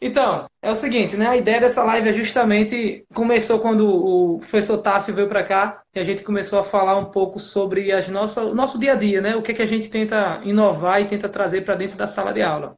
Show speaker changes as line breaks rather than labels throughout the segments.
Então, é o seguinte, né? A ideia dessa live é justamente começou quando o professor Tássio veio para cá e a gente começou a falar um pouco sobre as nossas, o nosso dia a dia, né? O que, é que a gente tenta inovar e tenta trazer para dentro da sala de aula.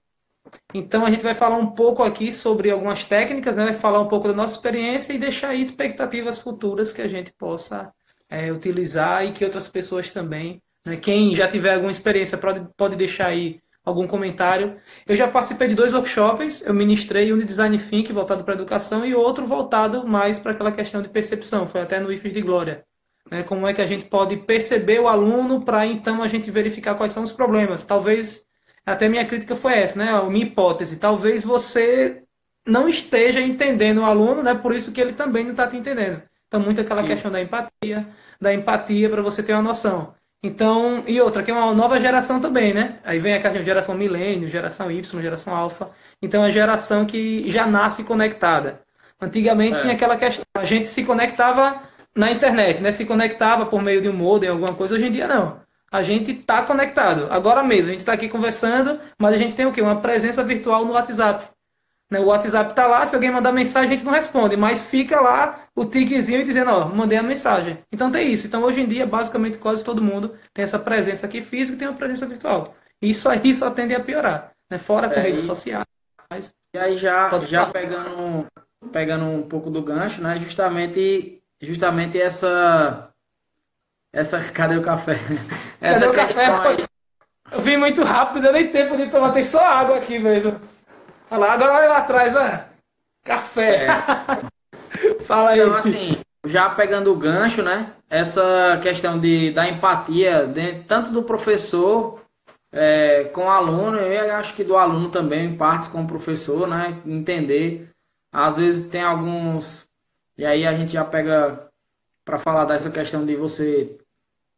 Então a gente vai falar um pouco aqui sobre algumas técnicas, né? Vai falar um pouco da nossa experiência e deixar aí expectativas futuras que a gente possa é, utilizar e que outras pessoas também. Né? Quem já tiver alguma experiência pode, pode deixar aí algum comentário. Eu já participei de dois workshops, eu ministrei um de Design Think voltado para a educação e outro voltado mais para aquela questão de percepção, foi até no IFES de Glória. Né? Como é que a gente pode perceber o aluno para então a gente verificar quais são os problemas. Talvez, até minha crítica foi essa, né? a minha hipótese, talvez você não esteja entendendo o aluno, né? por isso que ele também não está te entendendo. Então, muito aquela Sim. questão da empatia, da empatia para você ter uma noção. Então, e outra, que é uma nova geração também, né? Aí vem a geração milênio, geração Y, geração alfa. Então, é a geração que já nasce conectada. Antigamente é. tinha aquela questão, a gente se conectava na internet, né? Se conectava por meio de um modem, alguma coisa. Hoje em dia, não. A gente está conectado. Agora mesmo, a gente está aqui conversando, mas a gente tem o quê? Uma presença virtual no WhatsApp. Né? O WhatsApp está lá, se alguém mandar mensagem, a gente não responde, mas fica lá o tiquezinho dizendo, ó, mandei a mensagem. Então tem isso. Então hoje em dia, basicamente, quase todo mundo tem essa presença aqui física e tem uma presença virtual. Isso aí só tende a piorar. Né? Fora com é, redes sociais.
E aí já, já pegando, pegando um pouco do gancho, né? Justamente, justamente essa. Essa. Cadê o café? Essa
cadê questão café? aí. Eu vim muito rápido, deu nem tempo de tomar, tem só água aqui mesmo. Olha lá, agora olha lá atrás, ó. Café.
É. Fala aí. Então, assim, já pegando o gancho, né? Essa questão de, da empatia, de, tanto do professor é, com o aluno, eu acho que do aluno também, em partes com o professor, né? Entender. Às vezes tem alguns. E aí a gente já pega para falar dessa questão de você.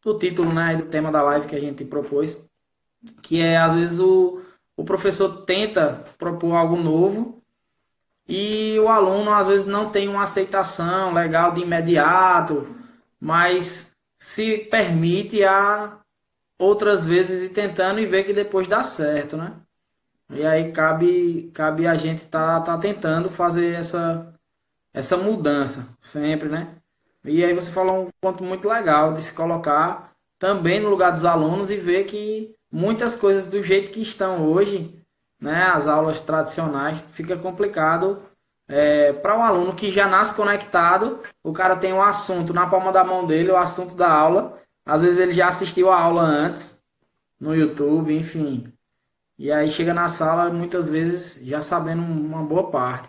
Do título, né? Do tema da live que a gente propôs. Que é, às vezes, o o professor tenta propor algo novo e o aluno às vezes não tem uma aceitação legal de imediato, mas se permite a outras vezes ir tentando e ver que depois dá certo, né? E aí cabe, cabe a gente tá, tá tentando fazer essa, essa mudança sempre, né? E aí você falou um ponto muito legal de se colocar também no lugar dos alunos e ver que muitas coisas do jeito que estão hoje, né, as aulas tradicionais, fica complicado é, para um aluno que já nasce conectado, o cara tem um assunto na palma da mão dele, o assunto da aula, às vezes ele já assistiu a aula antes, no YouTube, enfim. E aí chega na sala, muitas vezes, já sabendo uma boa parte.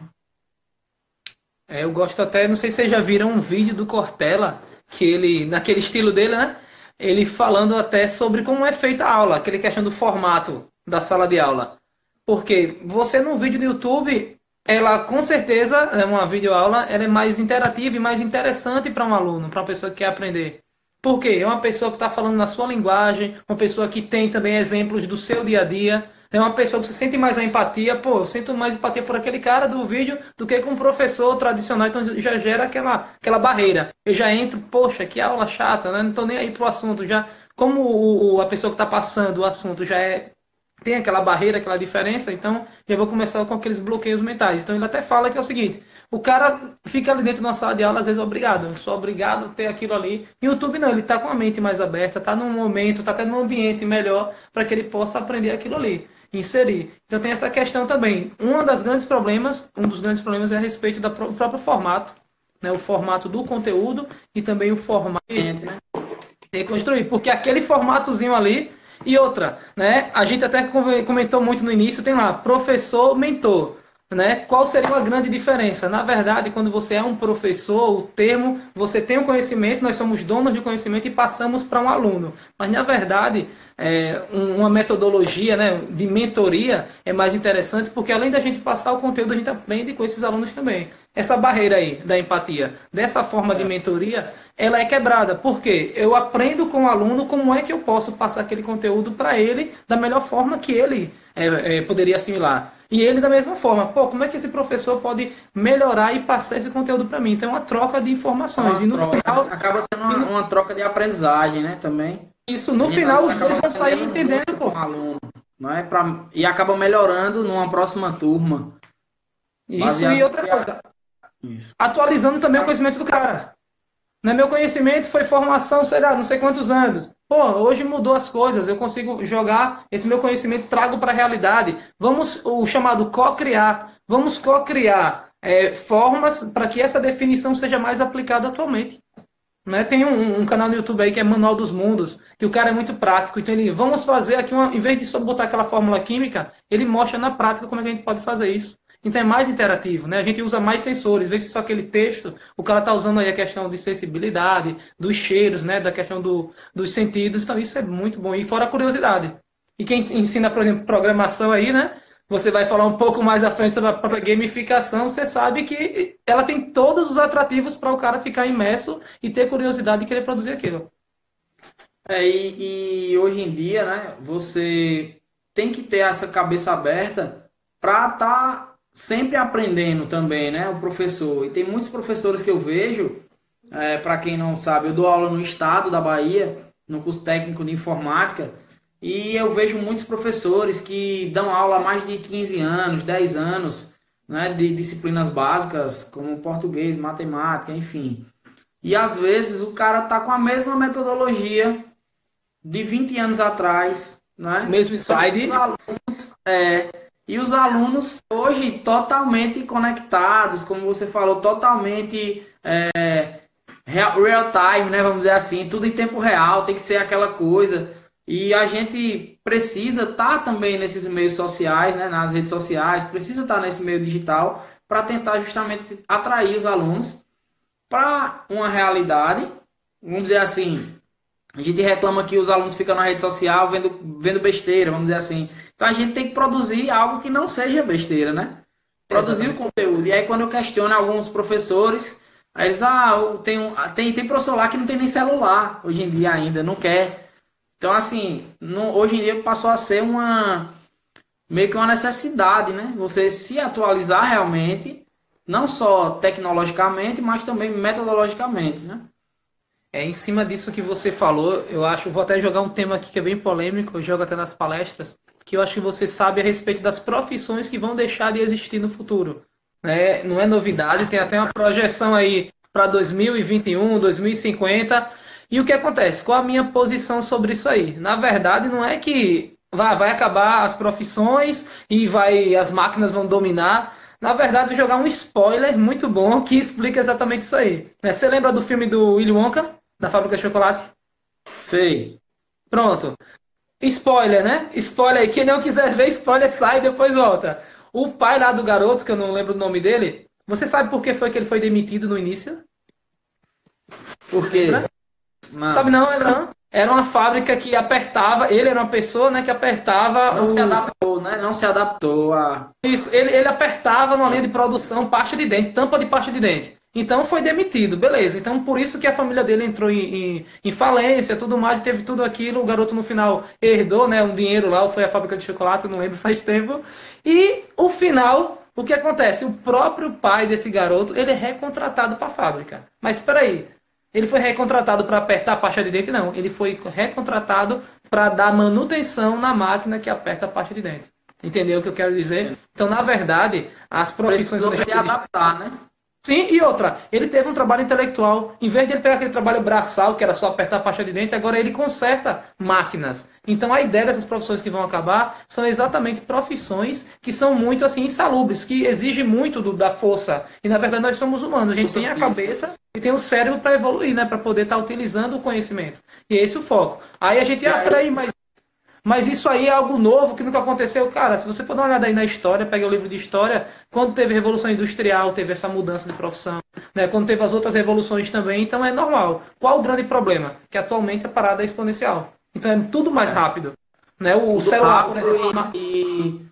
É, eu gosto até, não sei se vocês já viram um vídeo do Cortella, que ele, naquele estilo dele, né? Ele falando até sobre como é feita a aula, aquele questão do formato da sala de aula. Porque você num vídeo do YouTube, ela com certeza é uma videoaula, ela é mais interativa e mais interessante para um aluno, para uma pessoa que quer aprender. Porque é uma pessoa que está falando na sua linguagem, uma pessoa que tem também exemplos do seu dia a dia é uma pessoa que você sente mais a empatia, pô, eu sinto mais empatia por aquele cara do vídeo do que com um professor tradicional, então já gera aquela, aquela barreira. Eu já entro, poxa, que aula chata, né? Não tô nem aí pro assunto, já como o, a pessoa que está passando o assunto já é tem aquela barreira, aquela diferença, então já vou começar com aqueles bloqueios mentais. Então ele até fala que é o seguinte, o cara fica ali dentro de uma sala de aula, às vezes obrigado, eu sou obrigado a ter aquilo ali. YouTube não, ele está com a mente mais aberta, está num momento, está até num ambiente melhor para que ele possa aprender aquilo ali inserir. Então tem essa questão também. Um das grandes problemas, um dos grandes problemas é a respeito do próprio formato, né? O formato do conteúdo e também o formato né? de construir, porque aquele formatozinho ali e outra, né? A gente até comentou muito no início, tem lá professor mentor. Né? Qual seria a grande diferença? Na verdade, quando você é um professor, o termo, você tem o um conhecimento, nós somos donos de conhecimento e passamos para um aluno. Mas, na verdade, é, uma metodologia né, de mentoria é mais interessante, porque além da gente passar o conteúdo, a gente aprende com esses alunos também. Essa barreira aí da empatia, dessa forma de mentoria, ela é quebrada. Porque eu aprendo com o aluno como é que eu posso passar aquele conteúdo para ele da melhor forma que ele é, é, poderia assimilar. E ele da mesma forma, pô, como é que esse professor pode melhorar e passar esse conteúdo para mim? Então é uma troca de informações.
Uma
e no
troca. final. Acaba sendo uma, uma, troca de aprendizagem, né? Também.
Isso, no final os dois vão sair entendendo, pô.
Aluno, não é pra... E acaba melhorando numa próxima turma.
Isso Baseado e outra coisa. Isso. Atualizando também o conhecimento do cara. Né? Meu conhecimento foi formação, sei lá, não sei quantos anos. Pô, hoje mudou as coisas, eu consigo jogar esse meu conhecimento, trago para a realidade. Vamos, o chamado co-criar, vamos co-criar é, formas para que essa definição seja mais aplicada atualmente. Né? Tem um, um, canal no YouTube aí que é Manual dos Mundos, que o cara é muito prático. Então ele, vamos fazer aqui, uma, em vez de só botar aquela fórmula química, ele mostra na prática como é que a gente pode fazer isso. Então é mais interativo, né? A gente usa mais sensores, vê só aquele texto, o cara está usando aí a questão de sensibilidade, dos cheiros, né? Da questão do, dos sentidos, então isso é muito bom. E fora a curiosidade. E quem ensina, por exemplo, programação aí, né? Você vai falar um pouco mais à frente sobre a própria gamificação, você sabe que ela tem todos os atrativos para o cara ficar imerso e ter curiosidade de querer produzir aquilo.
É, e, e hoje em dia, né, você tem que ter essa cabeça aberta para estar tá sempre aprendendo também, né? O professor. E tem muitos professores que eu vejo, é, para quem não sabe, eu dou aula no estado da Bahia, no curso técnico de informática, e eu vejo muitos professores que dão aula há mais de 15 anos, 10 anos, né, de disciplinas básicas, como português, matemática, enfim. E às vezes o cara tá com a mesma metodologia de 20 anos atrás, né?
Mesmo slide. Os
alunos, é, e os alunos hoje totalmente conectados, como você falou, totalmente é, real time, né? Vamos dizer assim, tudo em tempo real, tem que ser aquela coisa. E a gente precisa estar tá também nesses meios sociais, né? nas redes sociais, precisa estar tá nesse meio digital para tentar justamente atrair os alunos para uma realidade, vamos dizer assim, a gente reclama que os alunos ficam na rede social vendo, vendo besteira, vamos dizer assim. Então a gente tem que produzir algo que não seja besteira, né? Produzir Exatamente. o conteúdo. E aí quando eu questiono alguns professores, aí eles, ah, tem, um, tem, tem professor lá que não tem nem celular hoje em dia ainda, não quer. Então, assim, não, hoje em dia passou a ser uma meio que uma necessidade, né? Você se atualizar realmente, não só tecnologicamente, mas também metodologicamente, né?
É em cima disso que você falou, eu acho, vou até jogar um tema aqui que é bem polêmico, eu jogo até nas palestras, que eu acho que você sabe a respeito das profissões que vão deixar de existir no futuro. É, não é novidade, tem até uma projeção aí para 2021, 2050. E o que acontece? Qual a minha posição sobre isso aí? Na verdade, não é que vai, vai acabar as profissões e vai as máquinas vão dominar. Na verdade, vou jogar um spoiler muito bom que explica exatamente isso aí. Você lembra do filme do Willy Wonka? Da fábrica de chocolate?
Sei.
Pronto. Spoiler, né? Spoiler aí. Quem não quiser ver, spoiler sai e depois volta. O pai lá do garoto, que eu não lembro o nome dele, você sabe por que foi que ele foi demitido no início?
Por quê?
Não. Sabe não, lembra não? Era uma fábrica que apertava, ele era uma pessoa né, que apertava.
Não os... se adaptou, né? Não se adaptou a.
Isso, ele, ele apertava numa linha de produção pasta de dente, tampa de pasta de dente. Então foi demitido, beleza. Então por isso que a família dele entrou em, em, em falência, tudo mais, teve tudo aquilo. O garoto no final herdou, né, um dinheiro lá, foi a fábrica de chocolate, não lembro, faz tempo. E o final, o que acontece? O próprio pai desse garoto, ele é recontratado para a fábrica. Mas espera aí, ele foi recontratado para apertar a pasta de dente? Não, ele foi recontratado para dar manutenção na máquina que aperta a pasta de dente. Entendeu o que eu quero dizer? Então, na verdade, as profissões...
Precisou se adaptar, né?
Sim, e outra, ele teve um trabalho intelectual. Em vez de ele pegar aquele trabalho braçal, que era só apertar a pasta de dente, agora ele conserta máquinas. Então a ideia dessas profissões que vão acabar são exatamente profissões que são muito assim insalubres, que exigem muito do, da força. E na verdade nós somos humanos, a gente tem a cabeça e tem o cérebro para evoluir, né? Para poder estar tá utilizando o conhecimento. E é esse o foco. Aí a gente, ah, peraí, mas mas isso aí é algo novo que nunca aconteceu. Cara, se você for dar uma olhada aí na história, pega o livro de história, quando teve a Revolução Industrial, teve essa mudança de profissão, né? quando teve as outras revoluções também, então é normal. Qual o grande problema? Que atualmente a parada é exponencial. Então é tudo mais rápido. Né? O tudo celular, por exemplo.
E,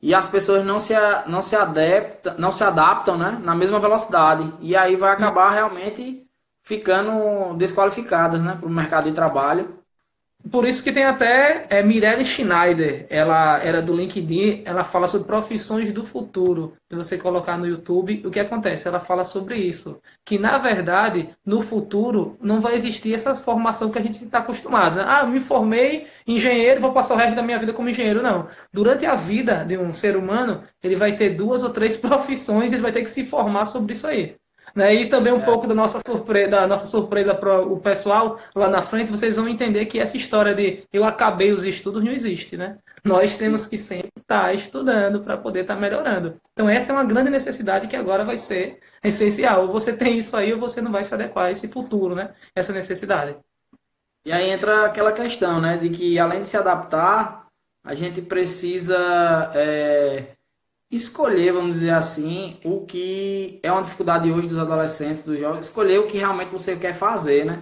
e as pessoas não se, não, se adaptam, não se adaptam né? na mesma velocidade. E aí vai acabar realmente ficando desqualificadas né? para o mercado de trabalho
por isso que tem até é, Mirelle Schneider, ela era do LinkedIn, ela fala sobre profissões do futuro. Se você colocar no YouTube, o que acontece? Ela fala sobre isso. Que, na verdade, no futuro, não vai existir essa formação que a gente está acostumado. Né? Ah, me formei engenheiro, vou passar o resto da minha vida como engenheiro. Não. Durante a vida de um ser humano, ele vai ter duas ou três profissões ele vai ter que se formar sobre isso aí. Né? E também um é. pouco da nossa, surpresa, da nossa surpresa para o pessoal lá na frente, vocês vão entender que essa história de eu acabei os estudos não existe. Né? Nós temos que sempre estar tá estudando para poder estar tá melhorando. Então essa é uma grande necessidade que agora vai ser essencial. Ou você tem isso aí ou você não vai se adequar a esse futuro, né? essa necessidade.
E aí entra aquela questão né, de que além de se adaptar, a gente precisa... É escolher, vamos dizer assim, o que é uma dificuldade hoje dos adolescentes, dos jovens, escolher o que realmente você quer fazer, né?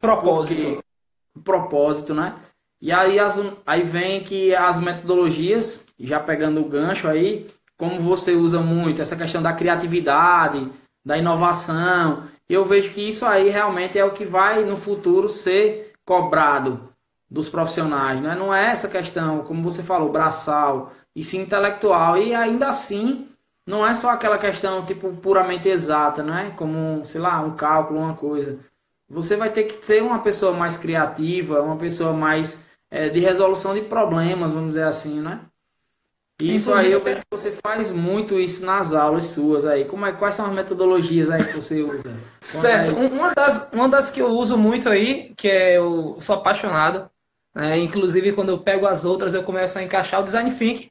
Propósito. Porque,
propósito, né? E aí, as, aí vem que as metodologias, já pegando o gancho aí, como você usa muito essa questão da criatividade, da inovação, eu vejo que isso aí realmente é o que vai no futuro ser cobrado dos profissionais, né? Não é essa questão, como você falou, braçal, e sim intelectual. E ainda assim, não é só aquela questão tipo puramente exata, não é? Como, sei lá, um cálculo, uma coisa. Você vai ter que ser uma pessoa mais criativa, uma pessoa mais é, de resolução de problemas, vamos dizer assim, né? E isso aí eu vejo que você faz muito isso nas aulas suas aí. Como é, quais são as metodologias aí que você usa?
certo. Uma das, uma das que eu uso muito aí, que é eu sou apaixonado, né? inclusive quando eu pego as outras eu começo a encaixar o design thinking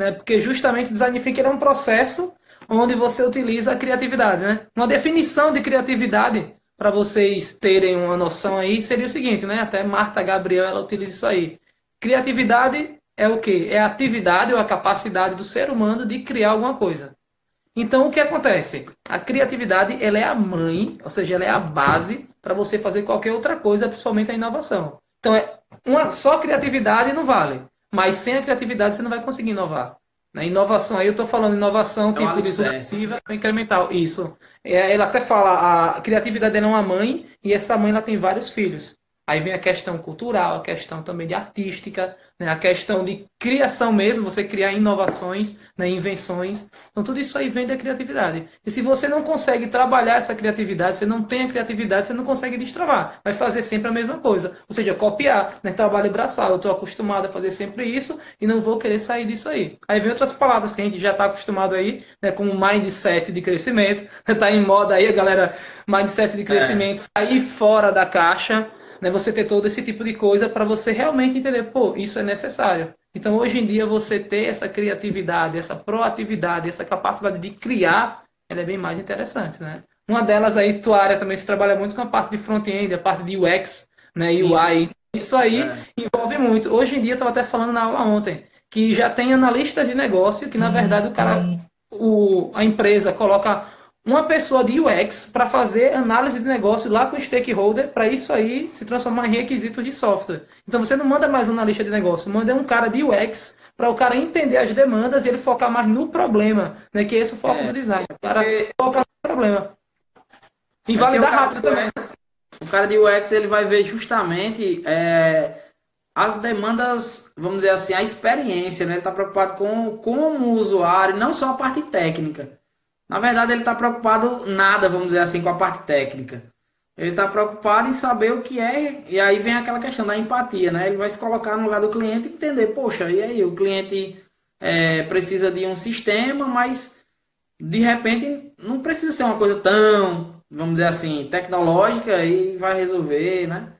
né? Porque justamente design thinking é um processo onde você utiliza a criatividade, né? Uma definição de criatividade para vocês terem uma noção aí seria o seguinte, né? Até Marta Gabriel ela utiliza isso aí. Criatividade é o que? É a atividade ou a capacidade do ser humano de criar alguma coisa. Então o que acontece? A criatividade ela é a mãe, ou seja, ela é a base para você fazer qualquer outra coisa, principalmente a inovação. Então é uma só criatividade não vale. Mas sem a criatividade você não vai conseguir inovar. Na inovação, aí eu estou falando inovação é tipo disruptiva incremental. Isso. É, ela até fala, a criatividade é uma mãe e essa mãe ela tem vários filhos. Aí vem a questão cultural, a questão também de artística, né? a questão de criação mesmo, você criar inovações, né? invenções. Então, tudo isso aí vem da criatividade. E se você não consegue trabalhar essa criatividade, você não tem a criatividade, você não consegue destravar. Vai fazer sempre a mesma coisa. Ou seja, copiar, né? trabalho braçal. Eu estou acostumado a fazer sempre isso e não vou querer sair disso aí. Aí vem outras palavras que a gente já está acostumado aí, né? como mindset de crescimento. Está em moda aí, a galera, mindset de crescimento, é. sair fora da caixa né, você ter todo esse tipo de coisa para você realmente entender, pô, isso é necessário. Então, hoje em dia, você ter essa criatividade, essa proatividade, essa capacidade de criar, ela é bem mais interessante, né? Uma delas aí, tua área também se trabalha muito com a parte de front-end, a parte de UX, né, sim, UI. Isso aí é. envolve muito. Hoje em dia, eu estava até falando na aula ontem, que já tem analistas de negócio que, na verdade, o cara, o, a empresa coloca uma pessoa de UX para fazer análise de negócio lá com o stakeholder, para isso aí se transformar em requisitos de software. Então você não manda mais um analista de negócio, manda um cara de UX para o cara entender as demandas e ele focar mais no problema, né? Que é esse o foco é, do design. O cara porque... focar no problema. E validar rápido também.
O cara de UX ele vai ver justamente é, as demandas, vamos dizer assim, a experiência, né? Ele está preocupado com como o usuário, não só a parte técnica. Na verdade, ele está preocupado nada, vamos dizer assim, com a parte técnica. Ele está preocupado em saber o que é, e aí vem aquela questão da empatia, né? Ele vai se colocar no lugar do cliente e entender, poxa, e aí o cliente é, precisa de um sistema, mas de repente não precisa ser uma coisa tão, vamos dizer assim, tecnológica e vai resolver, né?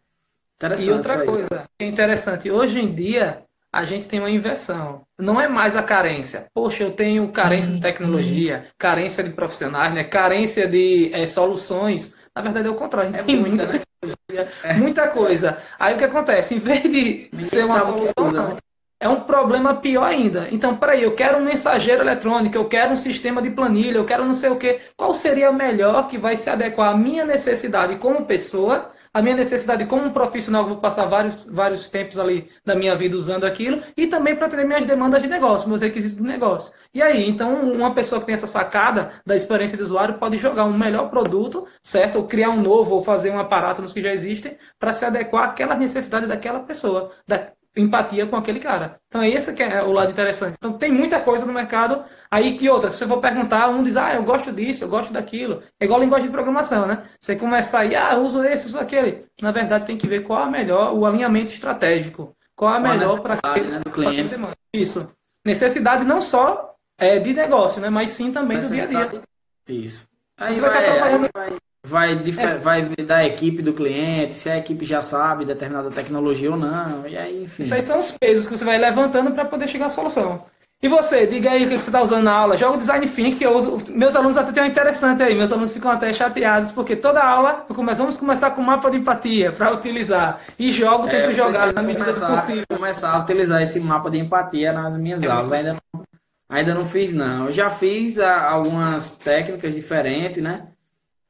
E outra coisa que é interessante, hoje em dia a gente tem uma inversão. Não é mais a carência. Poxa, eu tenho carência de tecnologia, carência de profissionais, né? carência de é, soluções. Na verdade é o contrário, a gente é tem muita, muita tecnologia, é. muita coisa. Aí o que acontece? Em vez de Ninguém ser uma solução, não, é um problema pior ainda. Então, peraí, eu quero um mensageiro eletrônico, eu quero um sistema de planilha, eu quero não sei o quê. Qual seria melhor que vai se adequar à minha necessidade como pessoa a minha necessidade como profissional, vou passar vários, vários tempos ali da minha vida usando aquilo, e também para atender minhas demandas de negócio, meus requisitos de negócio. E aí, então, uma pessoa que tem essa sacada da experiência do usuário pode jogar um melhor produto, certo? Ou criar um novo, ou fazer um aparato nos que já existem, para se adequar àquela necessidade daquela pessoa, da, empatia com aquele cara. Então, esse que é o lado interessante. Então, tem muita coisa no mercado. Aí, que outra, se você for perguntar, um diz, ah, eu gosto disso, eu gosto daquilo. É igual a linguagem de programação, né? Você começa aí, ah, uso esse, uso aquele. Na verdade, tem que ver qual a melhor, o alinhamento estratégico. Qual a melhor para aquele
né, do cliente.
Isso. Necessidade não só é, de negócio, né? Mas sim também do dia a dia.
Isso. Aí você vai, vai, estar trabalhando... vai, vai, é. vai da equipe do cliente, se a equipe já sabe determinada tecnologia ou não, e aí, enfim.
Isso aí são os pesos que você vai levantando para poder chegar à solução. E você, diga aí o que você está usando na aula. Joga o Design Thinking, que eu uso. Meus alunos até têm um interessante aí. Meus alunos ficam até chateados, porque toda aula começo, vamos começar com mapa de empatia para utilizar. E jogo, é, tento jogar na medida
começar,
possível.
começar a utilizar esse mapa de empatia nas minhas é aulas. Ainda não, ainda não fiz, não. Eu já fiz ah, algumas técnicas diferentes, né?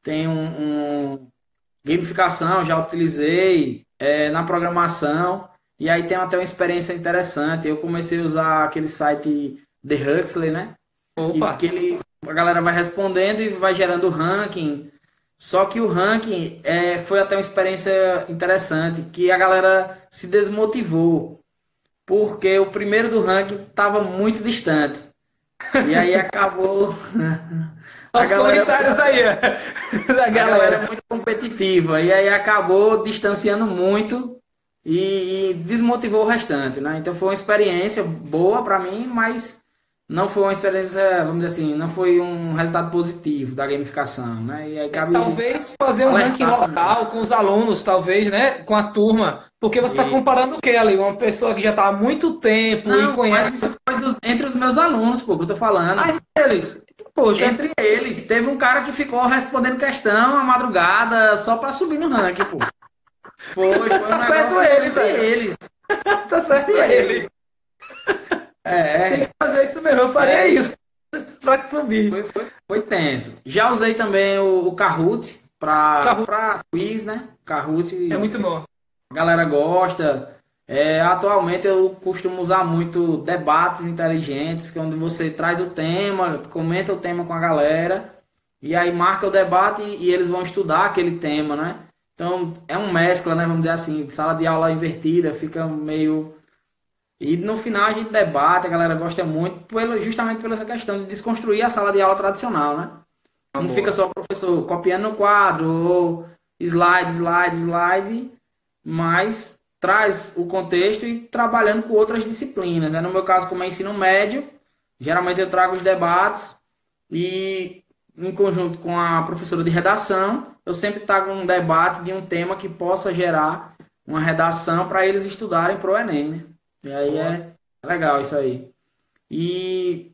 Tem um, um gamificação, já utilizei é, na programação. E aí tem até uma experiência interessante. Eu comecei a usar aquele site The Huxley, né?
Opa.
Que, que ele, a galera vai respondendo e vai gerando ranking. Só que o ranking é, foi até uma experiência interessante, que a galera se desmotivou. Porque o primeiro do ranking estava muito distante. E aí acabou
Os comentários aí,
da galera. A galera é muito competitiva e aí acabou distanciando muito e, e desmotivou o restante, né? Então foi uma experiência boa para mim, mas não foi uma experiência, vamos dizer assim, não foi um resultado positivo da gamificação, né? E aí cabe
talvez fazer um ranking local com os alunos, talvez, né? Com a turma. Porque você está comparando o que ali? Uma pessoa que já está há muito tempo não, e conhece. Mas isso
foi entre os meus alunos, pô, que eu tô falando.
Mas eles, Poxa.
Entre eles, teve um cara que ficou respondendo questão a madrugada só pra subir no ranking, pô.
Foi, foi um tá certo ele, entre eles. tá certo ele. É. Tem que fazer isso mesmo, eu faria é. isso. pra subir.
Foi, foi, foi, tenso. Já usei também o, o Kahoot pra, Kahoot. pra quiz, né? Kahoot.
É muito bom.
A galera gosta. É, atualmente eu costumo usar muito debates inteligentes, que é onde você traz o tema, comenta o tema com a galera, e aí marca o debate e, e eles vão estudar aquele tema, né? Então é um mescla, né? Vamos dizer assim, sala de aula invertida, fica meio. E no final a gente debate, a galera gosta muito, pelo, justamente pela essa questão de desconstruir a sala de aula tradicional, né? Não fica só o professor copiando no quadro, ou slide, slide, slide, mas traz o contexto e trabalhando com outras disciplinas. Né? No meu caso, como é ensino médio, geralmente eu trago os debates e, em conjunto com a professora de redação, eu sempre trago um debate de um tema que possa gerar uma redação para eles estudarem para o Enem. Né? E aí é legal isso aí. E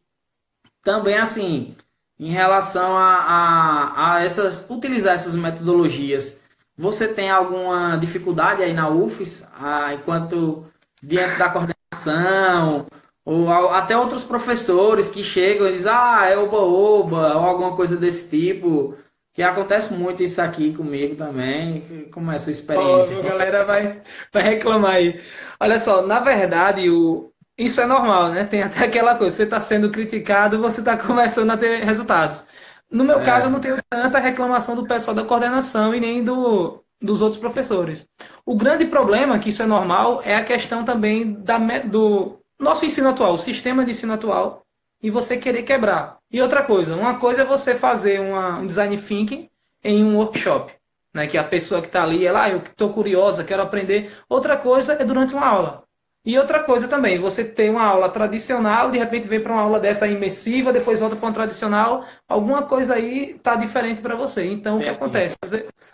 também, assim, em relação a, a, a essas, utilizar essas metodologias você tem alguma dificuldade aí na UFES, ah, enquanto diante da coordenação, ou até outros professores que chegam e dizem, ah, é oba-oba, ou alguma coisa desse tipo, que acontece muito isso aqui comigo também. Como é a sua experiência?
a galera vai, vai reclamar aí. Olha só, na verdade, o, isso é normal, né? Tem até aquela coisa, você está sendo criticado, você está começando a ter resultados. No meu é. caso, eu não tenho tanta reclamação do pessoal da coordenação e nem do, dos outros professores. O grande problema, que isso é normal, é a questão também da, do nosso ensino atual, o sistema de ensino atual, e você querer quebrar. E outra coisa, uma coisa é você fazer uma, um design thinking em um workshop, né? Que a pessoa que está ali, ela, ah, eu estou curiosa, quero aprender. Outra coisa é durante uma aula. E outra coisa também, você tem uma aula tradicional, de repente vem para uma aula dessa imersiva, depois volta para uma tradicional, alguma coisa aí está diferente para você. Então, o que é, acontece?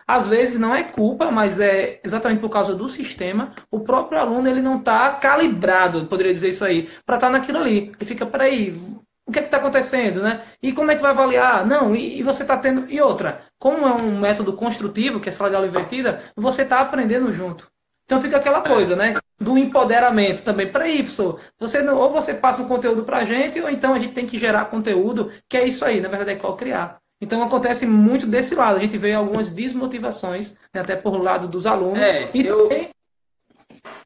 Às vezes não é culpa, mas é exatamente por causa do sistema, o próprio aluno ele não está calibrado, poderia dizer isso aí, para estar tá naquilo ali. Ele fica, peraí, o que é está acontecendo, né? E como é que vai avaliar? Não, e, e você está tendo. E outra, como é um método construtivo, que é a sala de aula invertida, você está aprendendo junto. Então fica aquela coisa, né? Do empoderamento também. Para isso, você não, ou você passa o conteúdo para a gente, ou então a gente tem que gerar conteúdo, que é isso aí, na verdade é qual criar. Então acontece muito desse lado. A gente vê algumas desmotivações, né, até por lado dos alunos.
É, e eu... também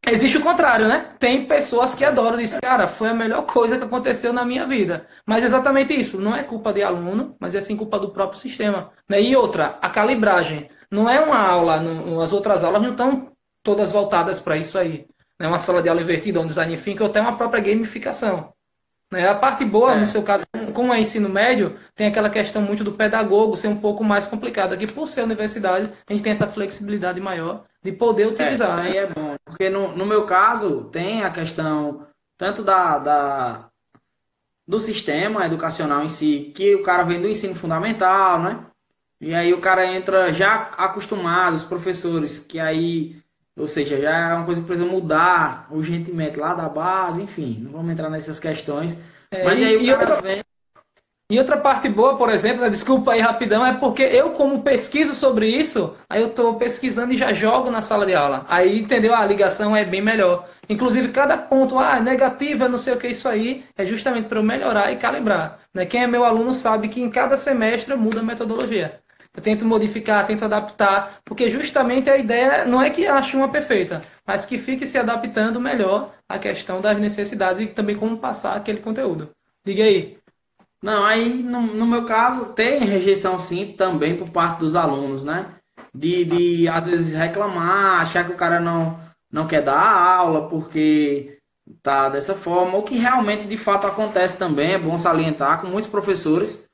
existe o contrário, né? Tem pessoas que adoram isso, cara, foi a melhor coisa que aconteceu na minha vida. Mas exatamente isso, não é culpa de aluno, mas é sim culpa do próprio sistema. Né? E outra, a calibragem. Não é uma aula, não, as outras aulas não estão todas voltadas para isso aí. Né? Uma sala de aula invertida, um design thinking ou até uma própria gamificação. Né? A parte boa, é. no seu caso, como é ensino médio, tem aquela questão muito do pedagogo ser um pouco mais complicado. Aqui, por ser universidade, a gente tem essa flexibilidade maior de poder utilizar.
É, aí é bom. Porque no, no meu caso, tem a questão tanto da, da do sistema educacional em si, que o cara vem do ensino fundamental, né? E aí o cara entra já acostumado, os professores, que aí, ou seja, já é uma coisa que precisa mudar urgentemente lá da base, enfim, não vamos entrar nessas questões. É, Mas e, aí o cara outra, vem.
E outra parte boa, por exemplo, né, desculpa aí rapidão, é porque eu, como pesquiso sobre isso, aí eu estou pesquisando e já jogo na sala de aula. Aí, entendeu? A ligação é bem melhor. Inclusive, cada ponto, ah, negativo, é não sei o que, isso aí, é justamente para eu melhorar e calibrar. Né? Quem é meu aluno sabe que em cada semestre muda a metodologia. Eu tento modificar, tento adaptar, porque justamente a ideia não é que ache uma perfeita, mas que fique se adaptando melhor à questão das necessidades e também como passar aquele conteúdo. Diga aí.
Não, aí no, no meu caso tem rejeição sim também por parte dos alunos, né? De, de às vezes reclamar, achar que o cara não, não quer dar aula porque tá dessa forma, o que realmente de fato acontece também, é bom salientar com muitos professores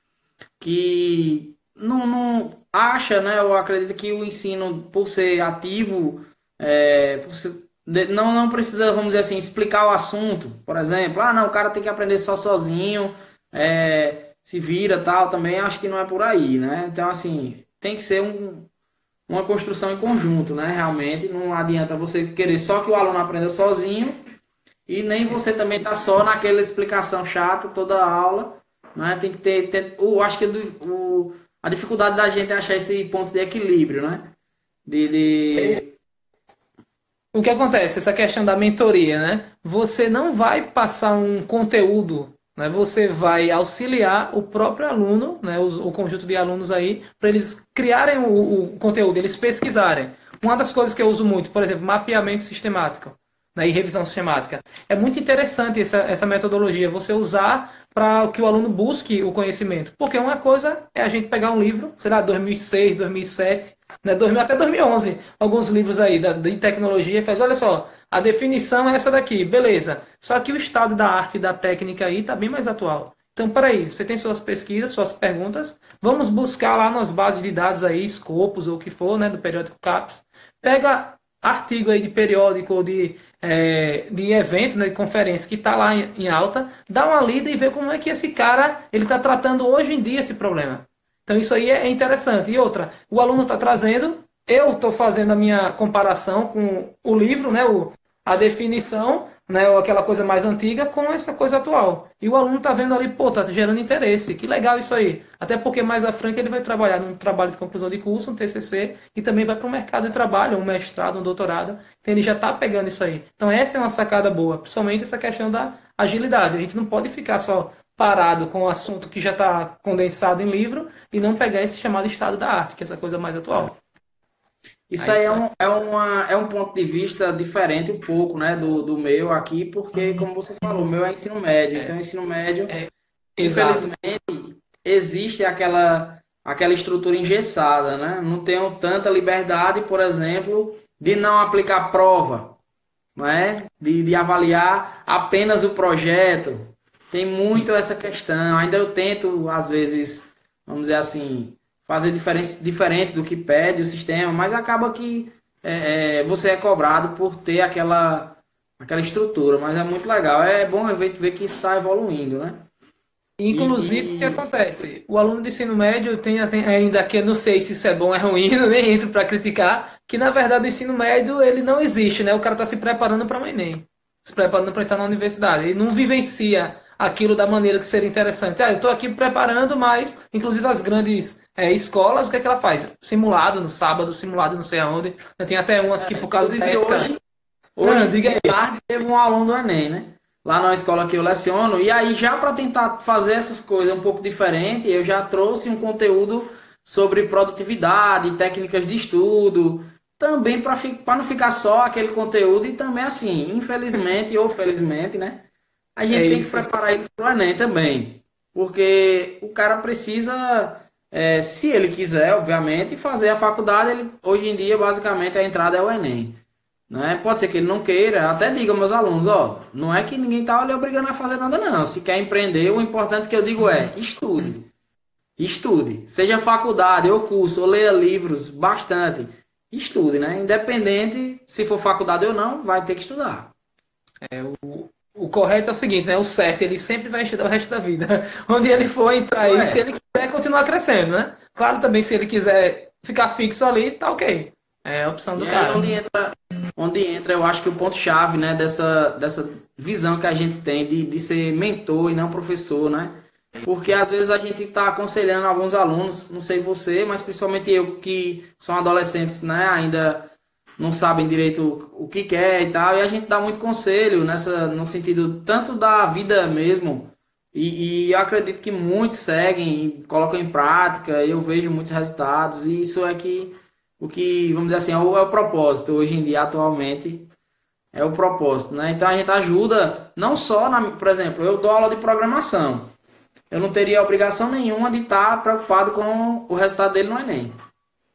que não, não acha, né? Eu acredito que o ensino, por ser ativo, é, por ser, não, não precisa, vamos dizer assim, explicar o assunto. Por exemplo, ah, não, o cara tem que aprender só sozinho, é, se vira tal, também acho que não é por aí, né? Então, assim, tem que ser um, uma construção em conjunto, né? Realmente, não adianta você querer só que o aluno aprenda sozinho e nem você também tá só naquela explicação chata toda a aula, né? Tem que ter, ter o, acho que o, a dificuldade da gente é achar esse ponto de equilíbrio, né? De, de...
O que acontece? Essa questão da mentoria, né? Você não vai passar um conteúdo, né? Você vai auxiliar o próprio aluno, né? o, o conjunto de alunos aí, para eles criarem o, o conteúdo, eles pesquisarem. Uma das coisas que eu uso muito, por exemplo, mapeamento sistemático né, e revisão sistemática. É muito interessante essa, essa metodologia, você usar para que o aluno busque o conhecimento. Porque uma coisa é a gente pegar um livro, sei lá, 2006, 2007, né, 2000, até 2011, alguns livros aí da, de tecnologia, e faz, olha só, a definição é essa daqui, beleza. Só que o estado da arte e da técnica aí está bem mais atual. Então, peraí, você tem suas pesquisas, suas perguntas, vamos buscar lá nas bases de dados aí, escopos ou o que for, né, do periódico CAPES, pega artigo aí de periódico ou de é, de evento, né, de conferência que está lá em, em, alta, dá uma lida e vê como é que esse cara ele está tratando hoje em dia esse problema. Então isso aí é interessante. E outra, o aluno está trazendo, eu estou fazendo a minha comparação com o livro, né, o, a definição, né, ou aquela coisa mais antiga com essa coisa atual. E o aluno está vendo ali, pô, tá gerando interesse, que legal isso aí. Até porque mais à frente ele vai trabalhar num trabalho de conclusão de curso, um TCC, e também vai para o mercado de trabalho, um mestrado, um doutorado. Então ele já está pegando isso aí. Então essa é uma sacada boa, principalmente essa questão da agilidade. A gente não pode ficar só parado com o assunto que já está condensado em livro e não pegar esse chamado estado da arte, que é essa coisa mais atual.
Isso aí, aí é, um, é, uma, é um ponto de vista diferente um pouco, né, do, do meu aqui, porque, como você falou, o meu é ensino médio. Então, ensino médio, é, infelizmente, existe aquela, aquela estrutura engessada, né? Não tenho tanta liberdade, por exemplo, de não aplicar prova, não é? De, de avaliar apenas o projeto. Tem muito essa questão. Ainda eu tento, às vezes, vamos dizer assim, fazer diferente, diferente do que pede o sistema, mas acaba que é, é, você é cobrado por ter aquela, aquela estrutura, mas é muito legal. É bom ver, ver que está evoluindo, né?
Inclusive, e... o que acontece? O aluno de ensino médio tem, tem ainda que eu não sei se isso é bom ou é ruim, nem entro para criticar, que na verdade o ensino médio ele não existe, né? O cara está se preparando para o Enem, se preparando para entrar na universidade. Ele não vivencia aquilo da maneira que seria interessante. Ah, eu estou aqui preparando, mas inclusive as grandes é, escolas, o que, é que ela faz? Simulado no sábado, simulado não sei aonde. Tem até umas que por causa de
hoje, hoje ah, diga aí. tarde teve um aluno do Enem, né? lá na escola que eu leciono. E aí, já para tentar fazer essas coisas um pouco diferente, eu já trouxe um conteúdo sobre produtividade, técnicas de estudo, também para não ficar só aquele conteúdo e também assim, infelizmente ou felizmente, né? A gente é tem isso. que preparar isso para o Enem também. Porque o cara precisa, é, se ele quiser, obviamente, fazer a faculdade, ele, hoje em dia, basicamente, a entrada é o Enem. Né? Pode ser que ele não queira, até diga meus alunos, ó, não é que ninguém está ali obrigando a fazer nada, não. Se quer empreender, o importante que eu digo é estude. Estude. Seja faculdade, ou curso, ou leia livros, bastante. Estude, né? Independente se for faculdade ou não, vai ter que estudar.
É, o, o correto é o seguinte, né? O certo, ele sempre vai estudar o resto da vida. Onde ele for entrar aí, é. se ele quiser continuar crescendo, né? Claro também, se ele quiser ficar fixo ali, tá ok. É a opção do e cara.
Onde entra, onde entra, eu acho que o ponto-chave, né, dessa, dessa visão que a gente tem de, de ser mentor e não professor, né? Porque às vezes a gente está aconselhando alguns alunos, não sei você, mas principalmente eu que são adolescentes, né, ainda não sabem direito o que quer e tal, e a gente dá muito conselho nessa, no sentido tanto da vida mesmo, e, e eu acredito que muitos seguem, colocam em prática, eu vejo muitos resultados, e isso é que o que, vamos dizer assim, é o, é o propósito hoje em dia, atualmente, é o propósito, né? Então a gente ajuda, não só, na, por exemplo, eu dou aula de programação, eu não teria obrigação nenhuma de estar preocupado com o resultado dele no Enem,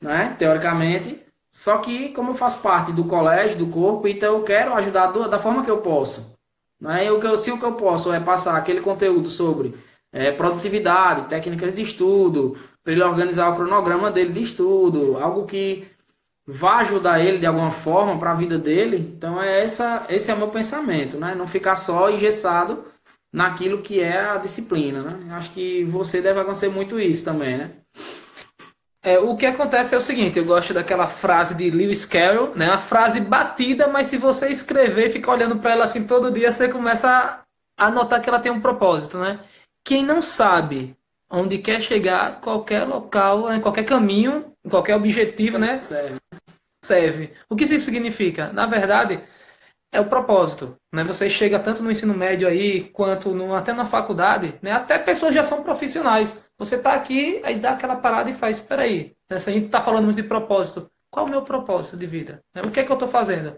né? Teoricamente, só que como eu faço parte do colégio, do corpo, então eu quero ajudar do, da forma que eu posso, né? Eu, se o que eu posso é passar aquele conteúdo sobre é, produtividade, técnicas de estudo, para ele organizar o cronograma dele de estudo, algo que vá ajudar ele de alguma forma para a vida dele. Então é essa, esse é o meu pensamento, né? Não ficar só engessado naquilo que é a disciplina, né? Acho que você deve acontecer muito isso também, né?
É, o que acontece é o seguinte, eu gosto daquela frase de Lewis Carroll, né? Uma frase batida, mas se você escrever e ficar olhando para ela assim todo dia, você começa a notar que ela tem um propósito, né? Quem não sabe onde quer chegar, qualquer local, né, qualquer caminho, qualquer objetivo, né? Serve. Serve. O que isso significa? Na verdade, é o propósito. Né? Você chega tanto no ensino médio aí, quanto no, até na faculdade, né? até pessoas já são profissionais. Você está aqui, aí dá aquela parada e faz, espera aí, né? se a gente está falando muito de propósito, qual é o meu propósito de vida? Né? O que é que eu estou fazendo?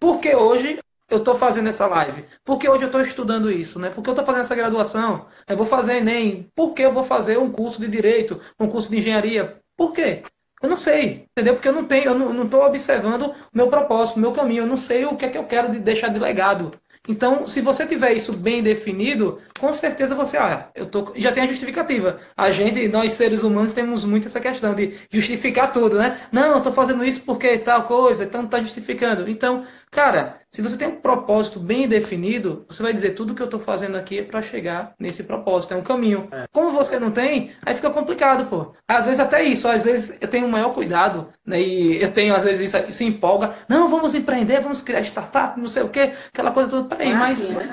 Porque hoje eu estou fazendo essa live? Porque hoje eu estou estudando isso, né? Porque eu estou fazendo essa graduação? Eu vou fazer Enem? Por que eu vou fazer um curso de Direito, um curso de Engenharia? Por quê? Eu não sei, entendeu? Porque eu não tenho, eu não estou observando o meu propósito, o meu caminho, eu não sei o que é que eu quero de deixar de legado. Então, se você tiver isso bem definido, com certeza você, ah, eu tô, já tem a justificativa. A gente, nós seres humanos, temos muito essa questão de justificar tudo, né? Não, eu estou fazendo isso porque tal coisa, então está justificando. Então, Cara, se você tem um propósito bem definido, você vai dizer tudo que eu estou fazendo aqui é para chegar nesse propósito, é um caminho. É. Como você não tem, aí fica complicado, pô. Às vezes até isso, às vezes eu tenho o maior cuidado, né? E eu tenho, às vezes, isso se empolga. Não, vamos empreender, vamos criar startup, não sei o quê, aquela coisa toda. Peraí, é mas. Assim, né?